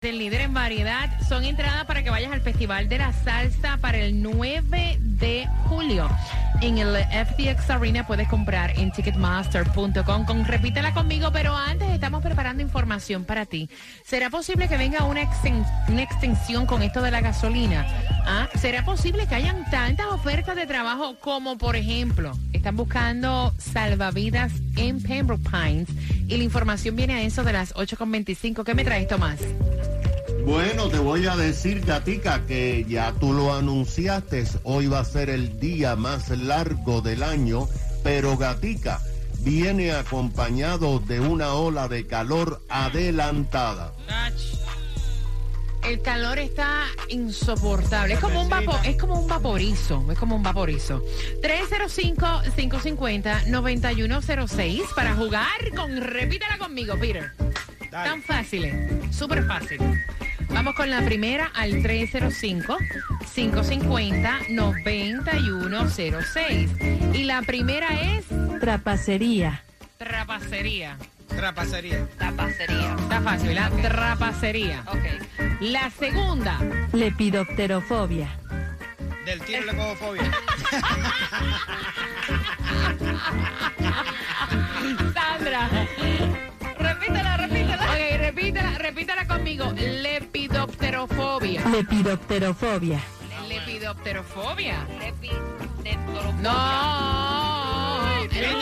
Del líder en variedad son entradas para que vayas al Festival de la Salsa para el 9 de julio. En el FTX Arena puedes comprar en ticketmaster.com. Con, repítela conmigo, pero antes estamos preparando información para ti. ¿Será posible que venga una, exten- una extensión con esto de la gasolina? ¿Ah? ¿Será posible que hayan tantas ofertas de trabajo como, por ejemplo, están buscando salvavidas en Pembroke Pines? Y la información viene a eso de las 8.25. ¿Qué me traes, Tomás? Bueno, te voy a decir, Gatica, que ya tú lo anunciaste, hoy va a ser el día más largo del año, pero Gatica viene acompañado de una ola de calor adelantada. El calor está insoportable. Es como un vapor, es como un vaporizo, es como un vaporizo. 305-550-9106 para jugar con Repítela conmigo, Peter. Tan fácil, eh. súper fácil. Vamos con la primera al 305-550-9106. Y la primera es Trapacería. trapacería. Trapacería. Trapacería. Está fácil, la trapacería. Ok. La segunda. Lepidopterofobia. Del tiro le cojo fobia. Sandra. Repítela, repítela. Repítela, repítela conmigo. Lepidopterofobia. Lepidopterofobia. Lepidopterofobia. No.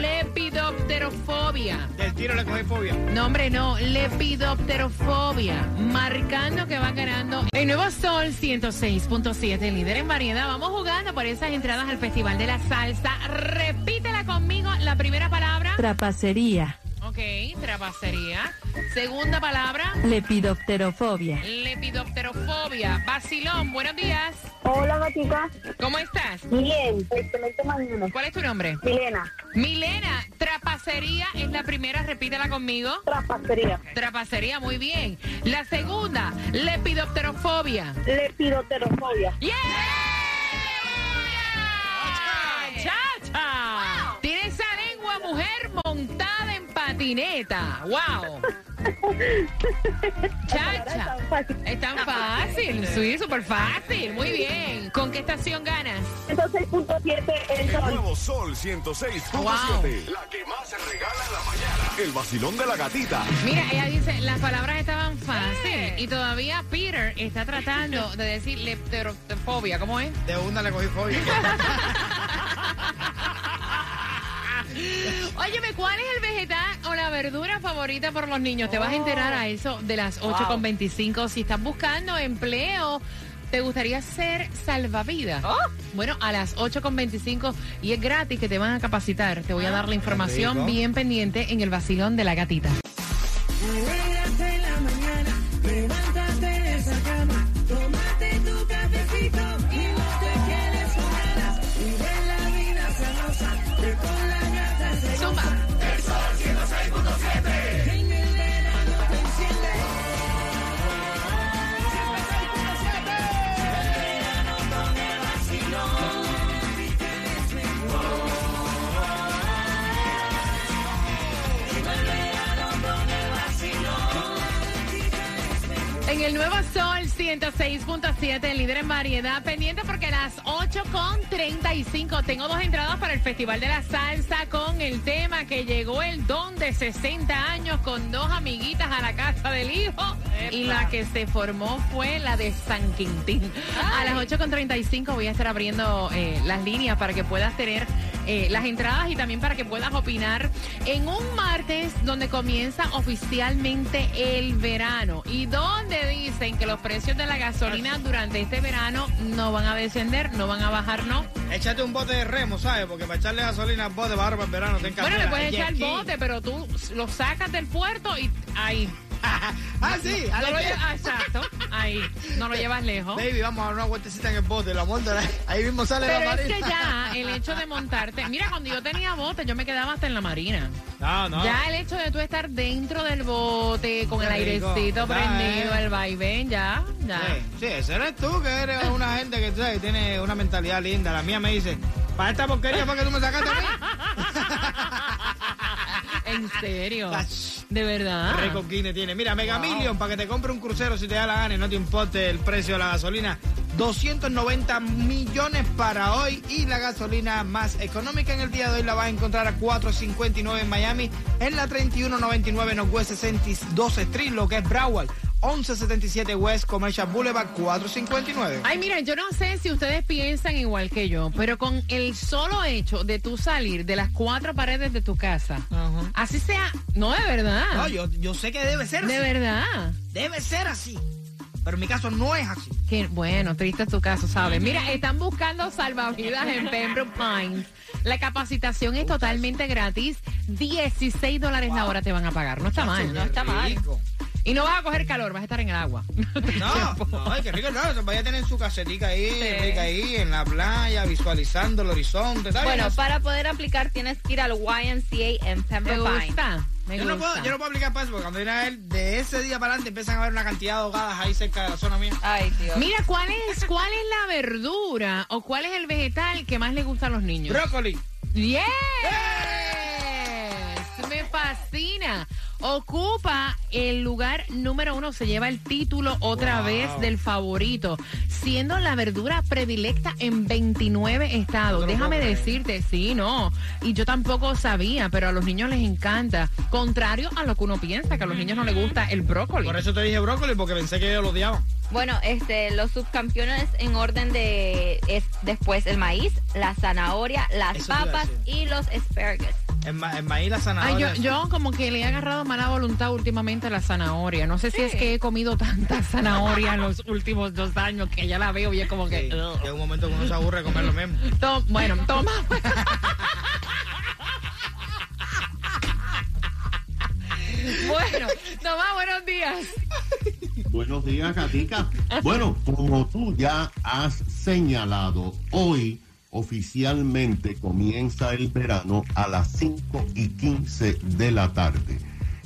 Lepidopterofobia. Del tiro le cogí fobia. No, hombre, no. Lepidopterofobia. Marcando que va ganando el nuevo Sol 106.7, líder en variedad. Vamos jugando por esas entradas al Festival de la Salsa. Repítela conmigo. La primera palabra. Trapacería. Ok, trapacería. Segunda palabra. Lepidopterofobia. Lepidopterofobia. Vacilón, buenos días. Hola, gatita. ¿Cómo estás? Bien, excelente mañana. ¿Cuál es tu nombre? Milena, Milena, trapacería es la primera, repítela conmigo. trapacería. Trapacería, muy bien. La segunda, lepidopterofobia. Lepidoterofobia. ¡Yeah! ¡Chacha! Tiene esa lengua mujer patineta. ¡Wow! ¡Chacha! Tan fácil. Es tan fácil, sí, súper fácil. Muy bien. ¿Con qué estación ganas? 106.7 el El sol. nuevo Sol 106.7. Wow. La que más se regala en la mañana. El vacilón de la gatita. Mira, ella dice, las palabras estaban fáciles y todavía Peter está tratando de decir lepterofobia. ¿Cómo es? De una le cogí fobia. Óyeme, ¿cuál es el vegetal la verdura favorita por los niños? Te vas a enterar a eso de las 8.25. Si estás buscando empleo, ¿te gustaría ser salvavidas? Bueno, a las 8.25 y es gratis que te van a capacitar. Te voy a dar la información rico. bien pendiente en el vacilón de la gatita. 106.7, el líder en variedad, pendiente porque a las 8.35 tengo dos entradas para el Festival de la Salsa con el tema que llegó el don de 60 años con dos amiguitas a la casa del hijo. Y la que se formó fue la de San Quintín. A las 8.35 voy a estar abriendo eh, las líneas para que puedas tener eh, las entradas y también para que puedas opinar en un martes donde comienza oficialmente el verano y donde dicen que los precios de la gasolina durante este verano no van a descender, no van a bajar, no. Échate un bote de remo, ¿sabes? Porque para echarle gasolina al bote barba en verano te encanta. Bueno, le puedes echar bote, pero tú lo sacas del puerto y ahí. ah, sí, llevas, exacto, ahí, no lo llevas lejos. Baby, vamos a dar una vueltecita en el bote, la monta, ahí mismo sale la Pero es marina. que ya el hecho de montarte, mira, cuando yo tenía bote, yo me quedaba hasta en la marina. No, no. Ya el hecho de tú estar dentro del bote, con Qué el rico. airecito Ah, prendido, eh. el vaivén, ya, ya. Sí, sí, ese eres tú, que eres una gente que tú sabes, tiene una mentalidad linda. La mía me dice, para esta porquería fue que tú me sacaste a mí. En serio. De verdad. Qué Rico Guinness tiene. Mira, Mega Million, para que te compre un crucero si te da la gana y no te importe el precio de la gasolina. 290 millones para hoy y la gasolina más económica en el día de hoy la vas a encontrar a 4.59 en Miami, en la 31.99 Northwest 62 Street, lo que es Broward, 11.77 West Commercial Boulevard, 4.59. Ay, mira, yo no sé si ustedes piensan igual que yo, pero con el solo hecho de tú salir de las cuatro paredes de tu casa, así sea, no de verdad, No, yo, yo sé que debe ser de así. verdad. Debe ser así. Pero en mi caso no es así. Que, bueno, triste es tu caso, ¿sabes? Mira, están buscando salvavidas en Pembroke Pines. La capacitación es totalmente gratis. 16 dólares la hora te van a pagar. No está mal. No está mal. Y no vas a coger calor, vas a estar en el agua. No, no, ay, qué rico, no, vaya a tener su casetica ahí, Sí. rica ahí, en la playa, visualizando el horizonte. ¿está bien? Bueno, para poder aplicar tienes que ir al YMCA en ¿Me Pembroke Pines. gusta? Me yo no, gusta. puedo, yo no puedo aplicar para eso, porque cuando viene a él, de ese día para adelante empiezan a haber una cantidad de ahogadas ahí cerca de la zona mía. Ay, Dios. Mira, ¿cuál es, ¿cuál es la verdura o cuál es el vegetal que más le gusta a los niños? Brócoli. ¡Yes! Me fascina. Ocupa el lugar número uno, se lleva el título otra Wow. vez del favorito, siendo la verdura predilecta en 29 estados. No Déjame decirte, sí, no. Y yo tampoco sabía, pero a los niños les encanta. Contrario a lo que uno piensa, que a los niños no les gusta el brócoli. Por eso te dije brócoli, porque pensé que ellos lo odiaban. Bueno, este, los subcampeones en orden de es después el maíz, la zanahoria, las Eso papas y los asparagus. El, ma- el maíz, la Ay, zanahoria. yo, yo como que le he agarrado mala voluntad últimamente a la zanahoria. No sé si es que he comido tanta zanahoria en los últimos dos años que ya la veo y es como Sí, que... llega un momento que uno se aburre de comer lo mismo. Bueno, toma. bueno, toma, buenos días. Buenos días, Gatica. Bueno, como tú ya has señalado, hoy oficialmente comienza el verano a las 5 y 15 de la tarde.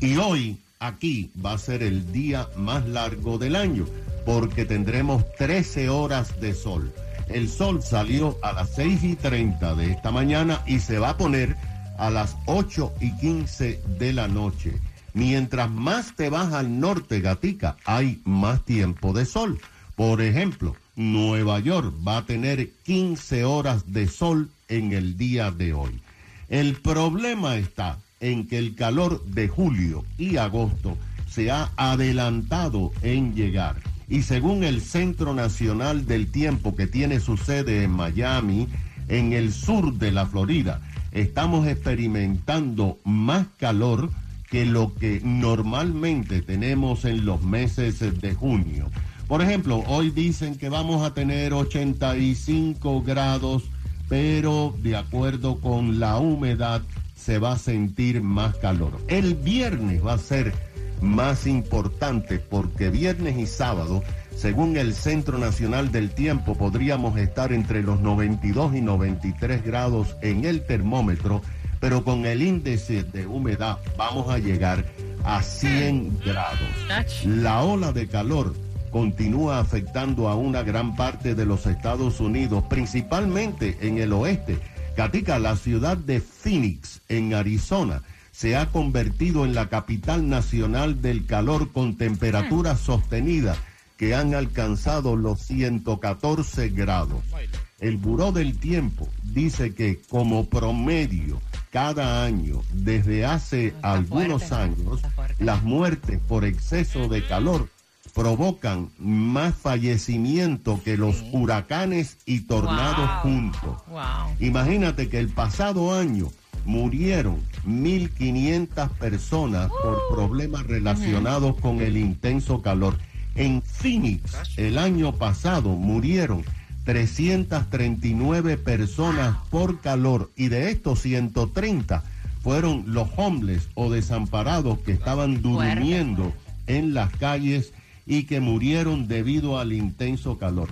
Y hoy aquí va a ser el día más largo del año porque tendremos 13 horas de sol. El sol salió a las 6 y 30 de esta mañana y se va a poner a las 8 y 15 de la noche. Mientras más te vas al norte, Gatica, hay más tiempo de sol. Por ejemplo, Nueva York va a tener 15 horas de sol en el día de hoy. El problema está en que el calor de julio y agosto se ha adelantado en llegar. Y según el Centro Nacional del Tiempo que tiene su sede en Miami, en el sur de la Florida, estamos experimentando más calor que lo que normalmente tenemos en los meses de junio. Por ejemplo, hoy dicen que vamos a tener 85 grados, pero de acuerdo con la humedad se va a sentir más calor. El viernes va a ser más importante porque viernes y sábado, según el Centro Nacional del Tiempo, podríamos estar entre los 92 y 93 grados en el termómetro, pero con el índice de humedad vamos a llegar a 100 grados. La ola de calor continúa afectando a una gran parte de los Estados Unidos, principalmente en el oeste. Katika, la ciudad de Phoenix, en Arizona, se ha convertido en la capital nacional del calor con temperaturas sostenidas que han alcanzado los 114 grados. El Buró del Tiempo dice que como promedio cada año desde hace algunos fuerte, años las muertes por exceso de calor provocan más fallecimiento que los huracanes y tornados Wow. juntos. Wow. Imagínate que el pasado año murieron 1.500 personas por problemas relacionados con el intenso calor. En Phoenix, el año pasado murieron 339 personas por calor y de estos 130 fueron los homeless o desamparados que estaban durmiendo en las calles y que murieron debido al intenso calor.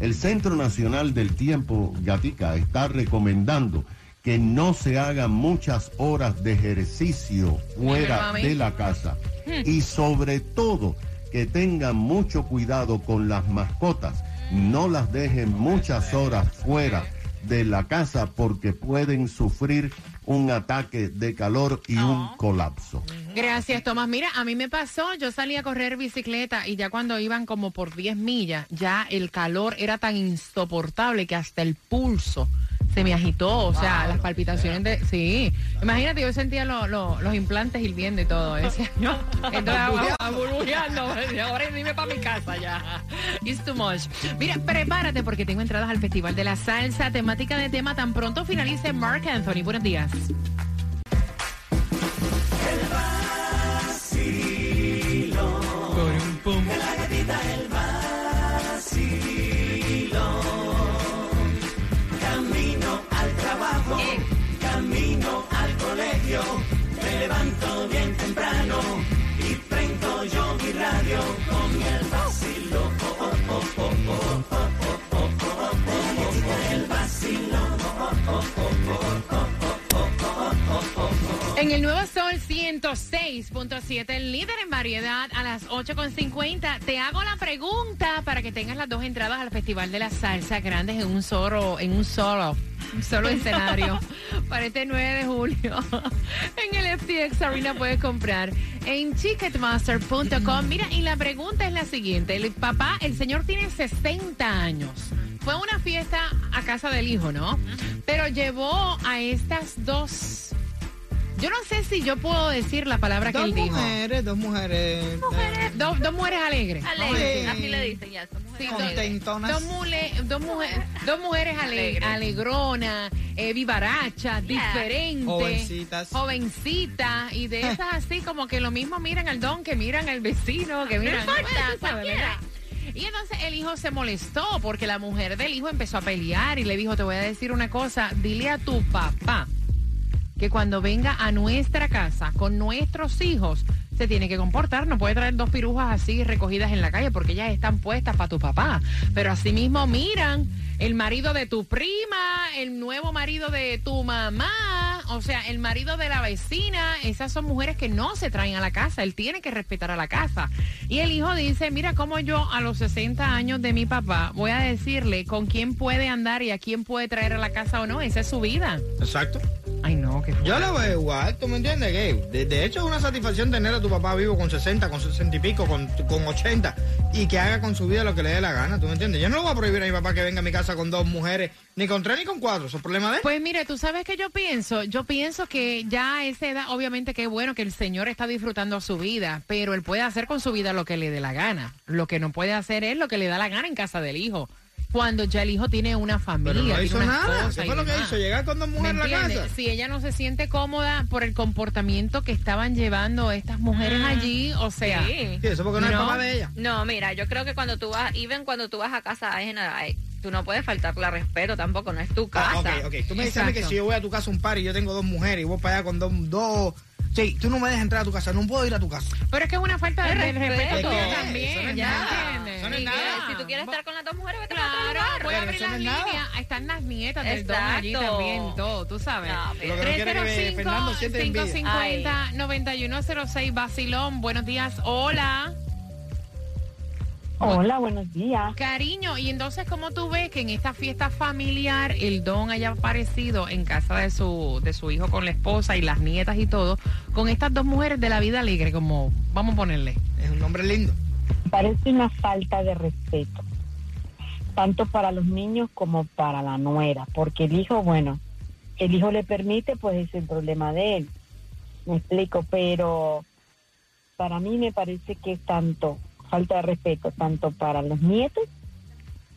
El Centro Nacional del Tiempo, Gatica, está recomendando que no se hagan muchas horas de ejercicio fuera de la casa y sobre todo que tengan mucho cuidado con las mascotas. No las dejen muchas horas fuera de la casa porque pueden sufrir un ataque de calor y un colapso. Gracias, Tomás. Mira, a mí me pasó, yo salí a correr bicicleta y ya cuando iban como por 10 millas, ya el calor era tan insoportable que hasta el pulso se me agitó, o sea, las palpitaciones de... Sí, imagínate, yo sentía lo- lo- los implantes hirviendo y todo. Decía, yo, entonces, ah, burbujeando, decía, ahora dime para mi casa ya. It's too much. Mira, prepárate porque tengo entradas al Festival de la Salsa, temática de tema tan pronto finalice Mark Anthony. Buenos días. En el Nuevo Sol 106.7, el líder en variedad a las 8.50. Te hago la pregunta para que tengas las dos entradas al Festival de la Salsa Grandes en un solo, en un solo, un solo escenario para este 9 de julio. En el FTX Arena puedes comprar en ticketmaster.com. Mira, y la pregunta es la siguiente. El papá, el señor tiene 60 años. Fue una fiesta a casa del hijo, ¿no? Pero llevó a estas dos yo no sé si yo puedo decir la palabra que Dos él dijo. mujeres, dos mujeres. Dos, dos mujeres alegres. Alegre, Sí. así le dicen ya. son mujeres Sí, alegres. Contentonas. Dos, mule- dos, mujer- dos mujeres ale- Alegres. alegronas, eh, vivarachas, diferentes. Jovencitas. Jovencitas. Y de esas así como que lo mismo miran al don que miran al vecino, que miran. importa, tú sabes, cualquiera. Y entonces el hijo se molestó porque la mujer del hijo empezó a pelear y le dijo, te voy a decir una cosa, dile a tu papá que cuando venga a nuestra casa con nuestros hijos se tiene que comportar, no puede traer dos pirujas así recogidas en la calle porque ellas están puestas para tu papá. Pero asimismo miran el marido de tu prima, el nuevo marido de tu mamá, o sea, el marido de la vecina, esas son mujeres que no se traen a la casa, él tiene que respetar a la casa. Y el hijo dice, mira cómo yo a los 60 años de mi papá voy a decirle con quién puede andar y a quién puede traer a la casa o no, esa es su vida. Exacto. Ay, no, que Yo lo veo igual, ¿tú me entiendes? Que de, de hecho es una satisfacción tener a tu papá vivo con 60, con 60 y pico, con, con 80 y que haga con su vida lo que le dé la gana, ¿tú me entiendes? Yo no le voy a prohibir a mi papá que venga a mi casa con dos mujeres, ni con tres ni con cuatro, eso es problema de él. Pues mire, tú sabes que yo pienso, yo pienso que ya a esa edad, obviamente que es bueno que el señor está disfrutando su vida, pero él puede hacer con su vida lo que le dé la gana. Lo que no puede hacer es lo que le da la gana en casa del hijo. Cuando ya el hijo tiene una familia, Pero no hizo nada, cosas ¿qué fue lo que demás. hizo? Llegar con dos ¿Me mujeres a la casa. Si ella no se siente cómoda por el comportamiento que estaban llevando estas mujeres allí, o sea, Sí. Sí, eso porque no, es papá de ella. No, mira, yo creo que cuando tú vas, even cuando tú vas a casa ajena, ay, tú no puedes faltarle al respeto tampoco, no es tu casa. Ah, ok, ok. Tú me dices a mí que si yo voy a tu casa un par y yo tengo dos mujeres y voy para allá con dos... dos sí, tú no me dejas entrar a tu casa, no puedo ir a tu casa. pero es que es una falta de, respeto respeto. tuyo Eso no también, es ¿me nada. entiendes? Eso no es Y que nada. si tú quieres estar con las dos mujeres, vete a otro Claro, lugar. voy a abrir eso la no es nada. línea. Están las nietas del don allí Exacto. también, todo, tú sabes. No, pero- Lo que no quiere que Fernando siente envidia. 550-9106 Basilón. Buenos días, hola. Hola, buenos días. Cariño, y entonces, ¿cómo tú ves que en esta fiesta familiar el don haya aparecido en casa de su, de su hijo con la esposa y las nietas y todo, con estas dos mujeres de la vida alegre, como vamos a ponerle? Es un nombre lindo. Parece una falta de respeto, tanto para los niños como para la nuera, porque el hijo, bueno, el hijo le permite, pues es el problema de él. Me explico, pero para mí me parece que es tanto falta de respeto, tanto para los nietos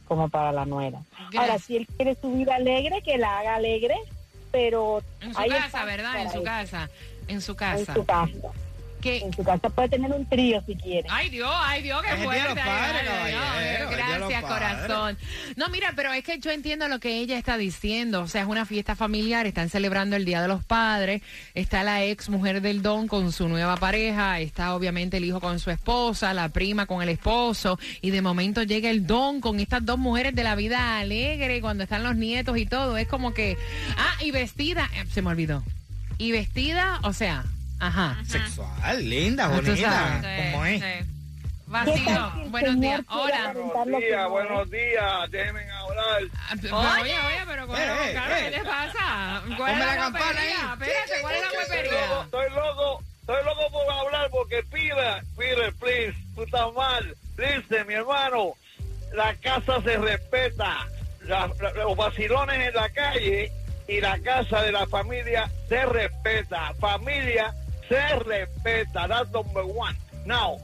como para la nuera. Ahora, si él quiere su vida alegre, que la haga alegre, pero En su casa, ¿verdad? En su casa. En su En casa. su casa. Que, En su casa puede tener un trío si quiere. Ay Dios, ay Dios, qué fuerte. ay, ay, ay, Gracias, corazón. No, mira, pero es que yo entiendo lo que ella está diciendo. O sea, es una fiesta familiar, están celebrando el Día de los Padres. Está la ex mujer del Don con su nueva pareja. Está obviamente el hijo con su esposa, la prima con el esposo. Y de momento llega el Don con estas dos mujeres de la vida alegre cuando están los nietos y todo. Es como que. Ah, y vestida. eh, Se me olvidó. Y vestida, o sea, ajá. Sexual, linda, Ah, bonita. ¿Cómo es? Sí. ¿Qué Vacilo. tal si el Buenos días. Hola. no es? buenos días, déjenme hablar. Ah, Oye, oye, pero ¿cuál, Eh, eh, eh. ¿qué te pasa? ¿Cuál Ponme es la campana ahí. Espérate, ¿cuál es la Estoy loco, estoy loco, estoy loco por hablar porque Peter, Peter, please, tú estás mal. Listen, mi hermano, la casa se respeta. La- la- los vacilones en la calle y la casa de la familia se respeta. Familia se respeta. That's number one. Now,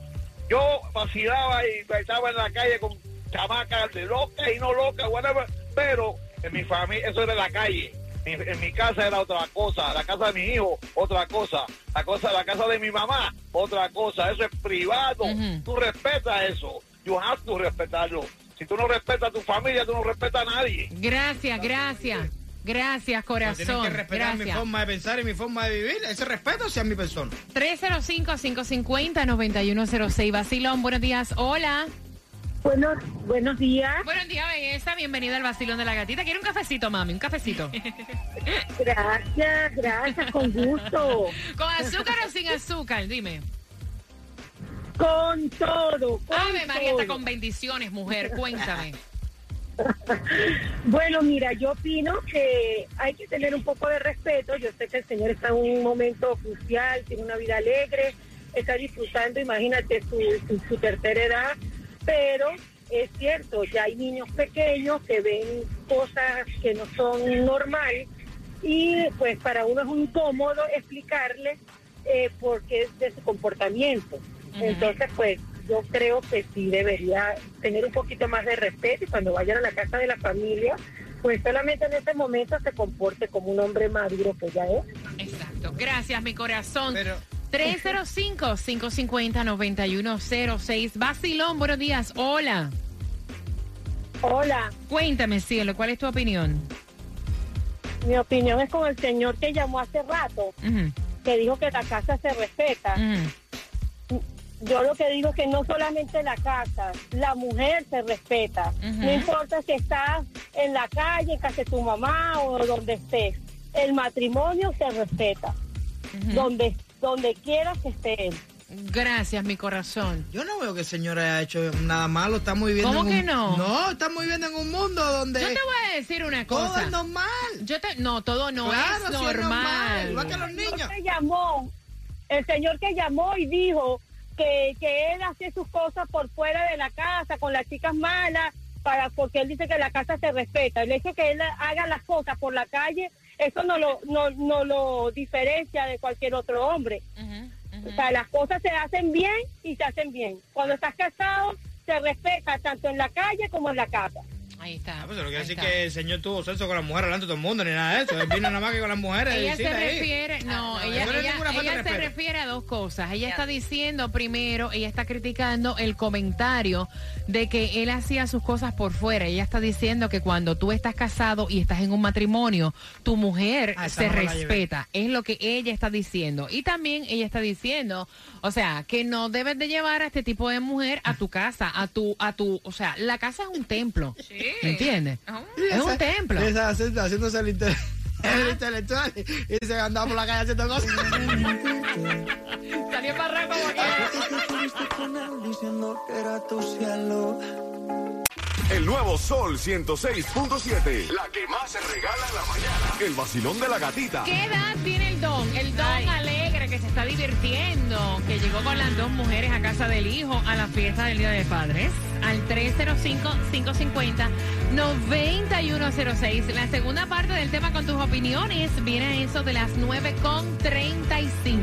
yo vacilaba y estaba en la calle con chamacas de loca y no loca, whatever, pero en mi familia, eso era la calle. En, en mi casa era otra cosa, la casa de mi hijo, otra cosa, la cosa, la casa de mi mamá, otra cosa, eso es privado. Tú respetas eso, you have to respetarlo. Si tú no respetas a tu familia, tú no respetas a nadie. Gracias, gracias. Gracias, corazón. que respetar mi Gracias. forma de pensar y mi forma de vivir. Ese respeto hacia mi persona. 305-550-9106. Vacilón, buenos días. Hola. Buenos, buenos días. Buenos días, belleza. Bienvenida al Vacilón de la Gatita. ¿Quiere un cafecito, mami? Un cafecito. Gracias, gracias, con gusto. ¿Con azúcar o sin azúcar? Dime. Con todo. Con Ave María está con bendiciones, mujer. Cuéntame. Bueno, mira, yo opino que hay que tener un poco de respeto. Yo sé que el señor está en un momento crucial, tiene una vida alegre, está disfrutando, imagínate, su, su, su tercera edad, pero es cierto, ya hay niños pequeños que ven cosas que no son normales y pues para uno es incómodo explicarle eh, por qué es de su comportamiento. Entonces, pues yo creo que sí debería tener un poquito más de respeto y cuando vayan a la casa de la familia, pues solamente en ese momento se comporte como un hombre maduro que ya es. Exacto. Gracias, mi corazón. Pero 305-550-9106. Vacilón, buenos días. Hola. Hola, Cuéntame, cielo, ¿cuál es tu opinión? mi opinión es con el señor que llamó hace rato, que dijo que la casa se respeta. ujú. Yo lo que digo es que no solamente la casa, la mujer se respeta. No importa si estás en la calle, en casa de tu mamá o donde estés. El matrimonio se respeta. Donde donde quiera que esté él. Gracias, mi corazón. yo no veo que el señor haya hecho nada malo. Estamos viviendo ¿Cómo en que un- no? No, estamos viviendo en un mundo donde Yo te voy a decir una todo cosa. es normal. Yo te, no, todo no claro, es sí es normal. Igual que los El niños. señor que llamó, el señor que llamó y dijo que, que él hace sus cosas por fuera de la casa con las chicas malas para porque él dice que la casa se respeta. El hecho que él haga las cosas por la calle, eso no lo no, no lo diferencia de cualquier otro hombre. O sea, las cosas se hacen bien y se hacen bien. Cuando estás casado, se respeta tanto en la calle como en la casa. Ahí está. Ah, pues quiere ahí decir que el señor tuvo sexo con la mujer delante de todo el mundo ni nada de eso. Él vino nada más que con las mujeres. Ella se sí, ahí. refiere, no, no, ella, no ella- se refiere a dos cosas. Ella está diciendo primero, ella está criticando el comentario de que él hacía sus cosas por fuera. Ella está diciendo que cuando tú estás casado y estás en un matrimonio, tu mujer Ah, se respeta. Es lo que ella está diciendo. Y también ella está diciendo, o sea, que no debes de llevar a este tipo de mujer a tu casa, a tu, a tu, o sea, la casa es un templo. ¿Me entiendes? Es un templo. Esa haciendo- haciéndose el, inte- el intelectual y se andaba por la calle haciendo cosas. Salió en barranco El nuevo Sol 106.7. La que más se regala en la mañana. El vacilón de la gatita. ¿Qué edad tiene el don? El don que se está divirtiendo, que llegó con las dos mujeres a casa del hijo a la fiesta del Día de Padres. Al 305-550-9106. La segunda parte del tema con tus opiniones viene a eso de las 9.35.